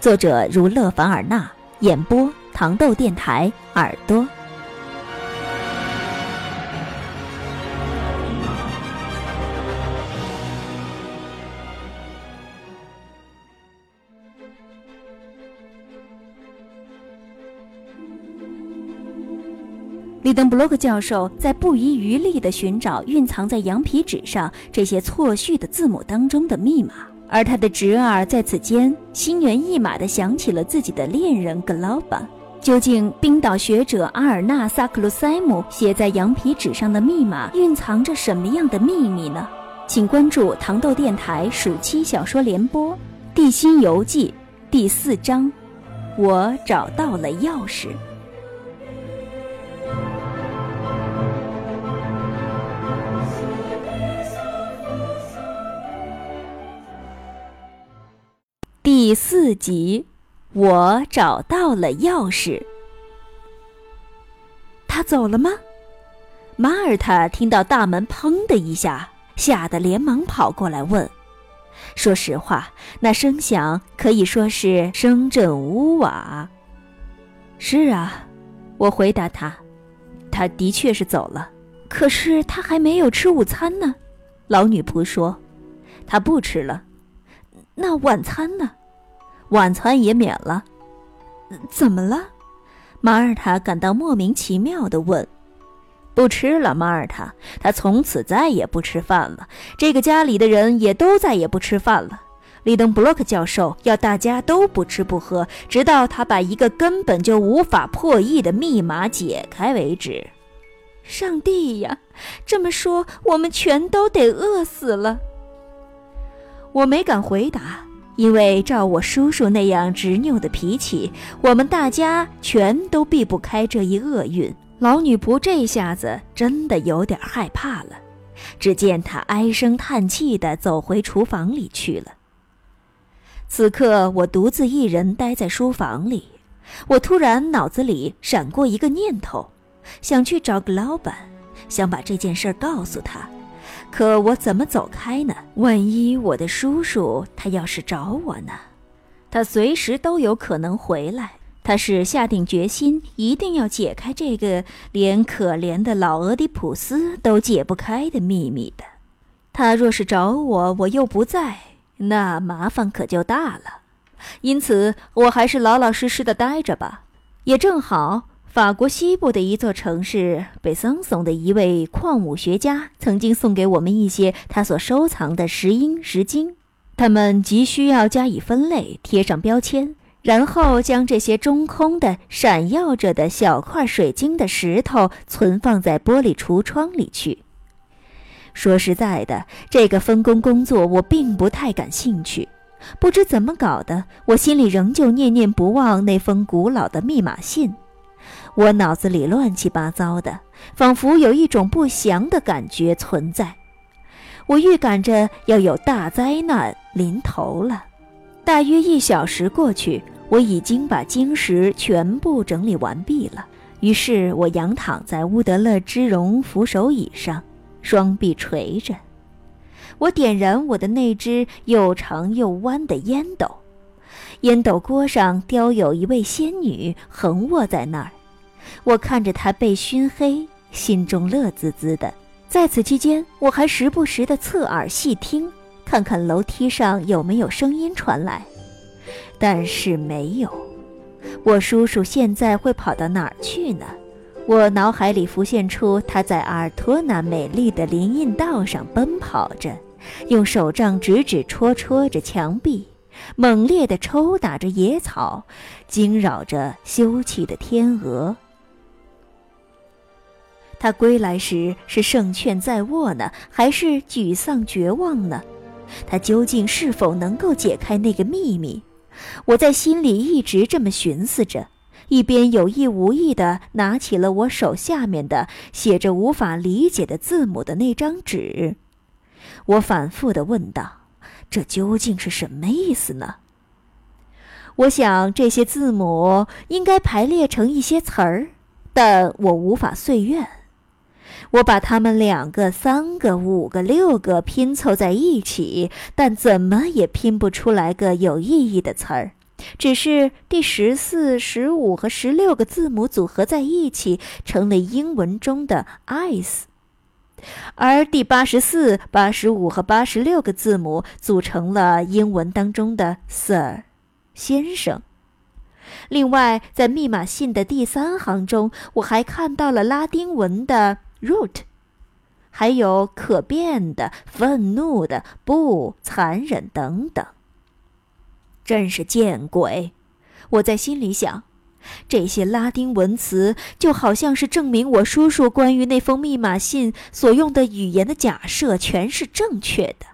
作者如勒凡尔纳，演播糖豆电台耳朵。利登布洛克教授在不遗余力地寻找蕴藏在羊皮纸上这些错序的字母当中的密码。而他的侄儿在此间心猿意马地想起了自己的恋人格劳巴。究竟冰岛学者阿尔纳萨克鲁塞姆写在羊皮纸上的密码蕴藏着什么样的秘密呢？请关注糖豆电台暑期小说联播《地心游记》第四章：我找到了钥匙。第四集，我找到了钥匙。他走了吗？马尔塔听到大门“砰”的一下，吓得连忙跑过来问。说实话，那声响可以说是声震屋瓦。是啊，我回答他，他的确是走了。可是他还没有吃午餐呢。老女仆说，他不吃了。那晚餐呢？晚餐也免了，怎么了？马尔塔感到莫名其妙的问：“不吃了，马尔塔，他从此再也不吃饭了。这个家里的人也都再也不吃饭了。利登布洛克教授要大家都不吃不喝，直到他把一个根本就无法破译的密码解开为止。”上帝呀，这么说，我们全都得饿死了。我没敢回答。因为照我叔叔那样执拗的脾气，我们大家全都避不开这一厄运。老女仆这下子真的有点害怕了。只见她唉声叹气地走回厨房里去了。此刻我独自一人待在书房里，我突然脑子里闪过一个念头，想去找个老板，想把这件事告诉他。可我怎么走开呢？万一我的叔叔他要是找我呢？他随时都有可能回来。他是下定决心一定要解开这个连可怜的老俄狄浦斯都解不开的秘密的。他若是找我，我又不在，那麻烦可就大了。因此，我还是老老实实的待着吧。也正好。法国西部的一座城市，北桑松的一位矿物学家曾经送给我们一些他所收藏的石英石晶，他们急需要加以分类，贴上标签，然后将这些中空的、闪耀着的小块水晶的石头存放在玻璃橱窗里去。说实在的，这个分工工作我并不太感兴趣。不知怎么搞的，我心里仍旧念念不忘那封古老的密码信。我脑子里乱七八糟的，仿佛有一种不祥的感觉存在。我预感着要有大灾难临头了。大约一小时过去，我已经把晶石全部整理完毕了。于是我仰躺在乌德勒之绒扶手椅上，双臂垂着。我点燃我的那只又长又弯的烟斗，烟斗锅上雕有一位仙女横卧在那儿。我看着他被熏黑，心中乐滋滋的。在此期间，我还时不时地侧耳细听，看看楼梯上有没有声音传来，但是没有。我叔叔现在会跑到哪儿去呢？我脑海里浮现出他在阿尔托那美丽的林荫道上奔跑着，用手杖指指戳戳着墙壁，猛烈地抽打着野草，惊扰着休憩的天鹅。他归来时是胜券在握呢，还是沮丧绝望呢？他究竟是否能够解开那个秘密？我在心里一直这么寻思着，一边有意无意地拿起了我手下面的写着无法理解的字母的那张纸。我反复地问道：“这究竟是什么意思呢？”我想这些字母应该排列成一些词儿，但我无法遂愿。我把它们两个、三个、五个、六个拼凑在一起，但怎么也拼不出来个有意义的词儿。只是第十四、十五和十六个字母组合在一起，成了英文中的 “ice”，而第八十四、八十五和八十六个字母组成了英文当中的 “sir”。先生。另外，在密码信的第三行中，我还看到了拉丁文的 “root”，还有可变的、愤怒的、不残忍等等。真是见鬼！我在心里想，这些拉丁文词就好像是证明我叔叔关于那封密码信所用的语言的假设全是正确的。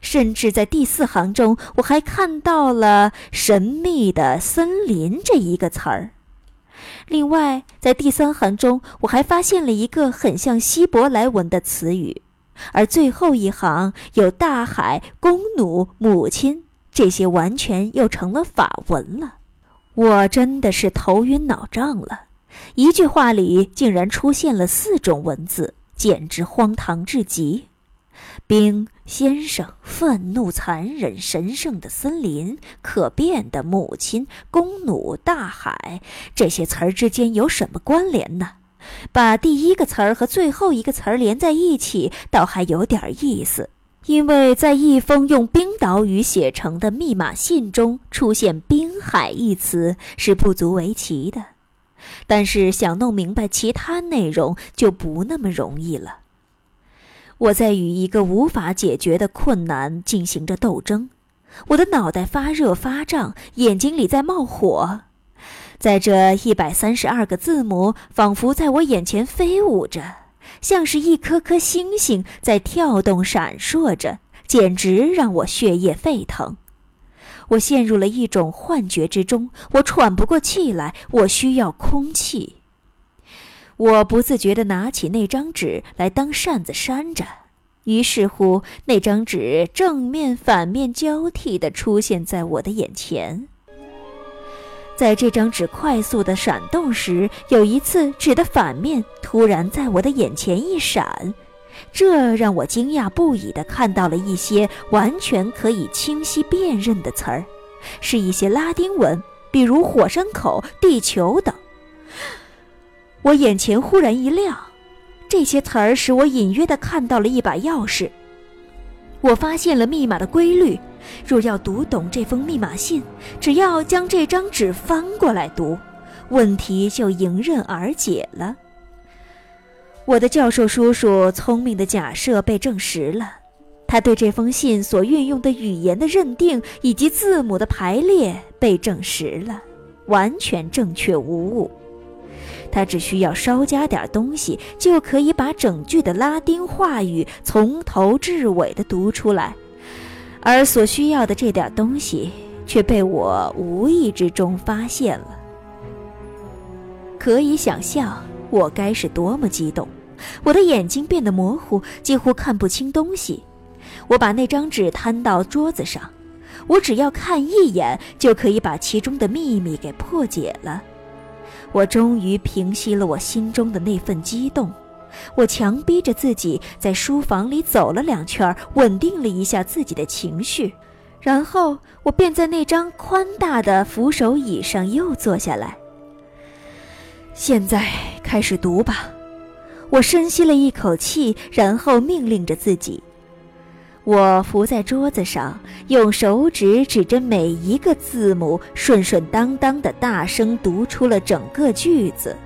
甚至在第四行中，我还看到了“神秘的森林”这一个词儿。另外，在第三行中，我还发现了一个很像希伯来文的词语，而最后一行有大海、弓弩、母亲，这些完全又成了法文了。我真的是头晕脑胀了，一句话里竟然出现了四种文字，简直荒唐至极。冰先生，愤怒、残忍、神圣的森林，可变的母亲，弓弩，大海，这些词儿之间有什么关联呢？把第一个词儿和最后一个词儿连在一起，倒还有点意思，因为在一封用冰岛语写成的密码信中出现“滨海”一词是不足为奇的，但是想弄明白其他内容就不那么容易了。我在与一个无法解决的困难进行着斗争，我的脑袋发热发胀，眼睛里在冒火，在这一百三十二个字母仿佛在我眼前飞舞着，像是一颗颗星星在跳动闪烁着，简直让我血液沸腾。我陷入了一种幻觉之中，我喘不过气来，我需要空气。我不自觉地拿起那张纸来当扇子扇着，于是乎，那张纸正面、反面交替地出现在我的眼前。在这张纸快速地闪动时，有一次纸的反面突然在我的眼前一闪，这让我惊讶不已地看到了一些完全可以清晰辨认的词儿，是一些拉丁文，比如“火山口”“地球”等。我眼前忽然一亮，这些词儿使我隐约地看到了一把钥匙。我发现了密码的规律，若要读懂这封密码信，只要将这张纸翻过来读，问题就迎刃而解了。我的教授叔叔聪明的假设被证实了，他对这封信所运用的语言的认定以及字母的排列被证实了，完全正确无误。他只需要稍加点东西，就可以把整句的拉丁话语从头至尾的读出来，而所需要的这点东西却被我无意之中发现了。可以想象我该是多么激动，我的眼睛变得模糊，几乎看不清东西。我把那张纸摊到桌子上，我只要看一眼就可以把其中的秘密给破解了。我终于平息了我心中的那份激动，我强逼着自己在书房里走了两圈，稳定了一下自己的情绪，然后我便在那张宽大的扶手椅上又坐下来。现在开始读吧，我深吸了一口气，然后命令着自己。我伏在桌子上，用手指指着每一个字母，顺顺当当的大声读出了整个句子。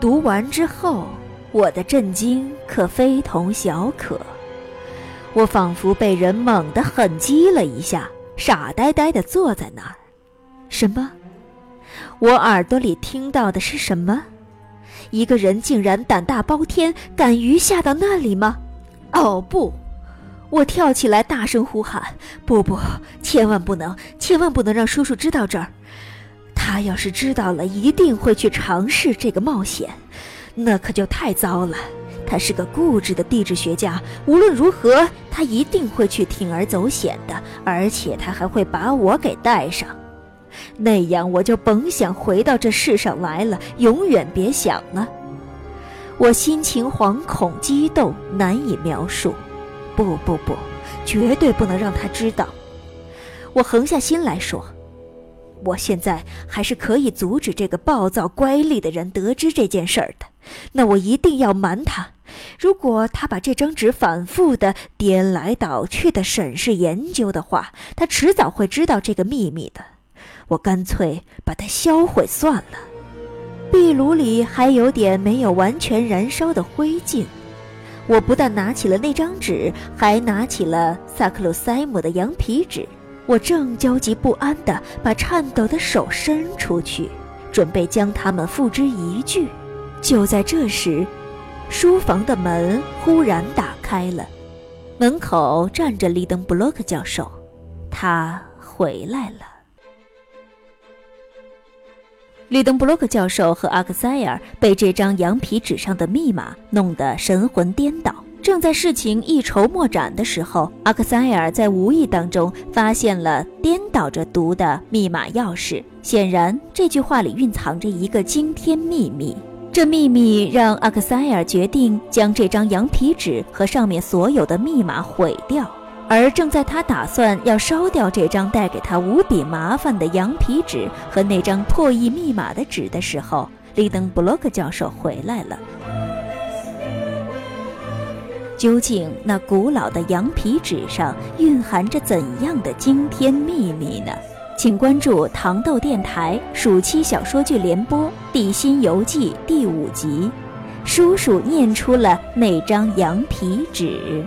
读完之后，我的震惊可非同小可。我仿佛被人猛地狠击了一下，傻呆呆地坐在那儿。什么？我耳朵里听到的是什么？一个人竟然胆大包天，敢于下到那里吗？哦不！我跳起来，大声呼喊：“不不，千万不能，千万不能让叔叔知道这儿！他要是知道了，一定会去尝试这个冒险，那可就太糟了。他是个固执的地质学家，无论如何，他一定会去铤而走险的，而且他还会把我给带上。那样我就甭想回到这世上来了，永远别想了。我心情惶恐、激动，难以描述。”不不不，绝对不能让他知道。我横下心来说：“我现在还是可以阻止这个暴躁乖戾的人得知这件事儿的。那我一定要瞒他。如果他把这张纸反复的颠来倒去的审视研究的话，他迟早会知道这个秘密的。我干脆把它销毁算了。壁炉里还有点没有完全燃烧的灰烬。”我不但拿起了那张纸，还拿起了萨克鲁塞姆的羊皮纸。我正焦急不安地把颤抖的手伸出去，准备将它们付之一炬。就在这时，书房的门忽然打开了，门口站着利登布洛克教授，他回来了。利登布洛克教授和阿克塞尔被这张羊皮纸上的密码弄得神魂颠倒。正在事情一筹莫展的时候，阿克塞尔在无意当中发现了颠倒着读的密码钥匙。显然，这句话里蕴藏着一个惊天秘密。这秘密让阿克塞尔决定将这张羊皮纸和上面所有的密码毁掉。而正在他打算要烧掉这张带给他无比麻烦的羊皮纸和那张破译密码的纸的时候，利登布洛克教授回来了。究竟那古老的羊皮纸上蕴含着怎样的惊天秘密呢？请关注糖豆电台暑期小说剧联播《地心游记》第五集，叔叔念出了那张羊皮纸。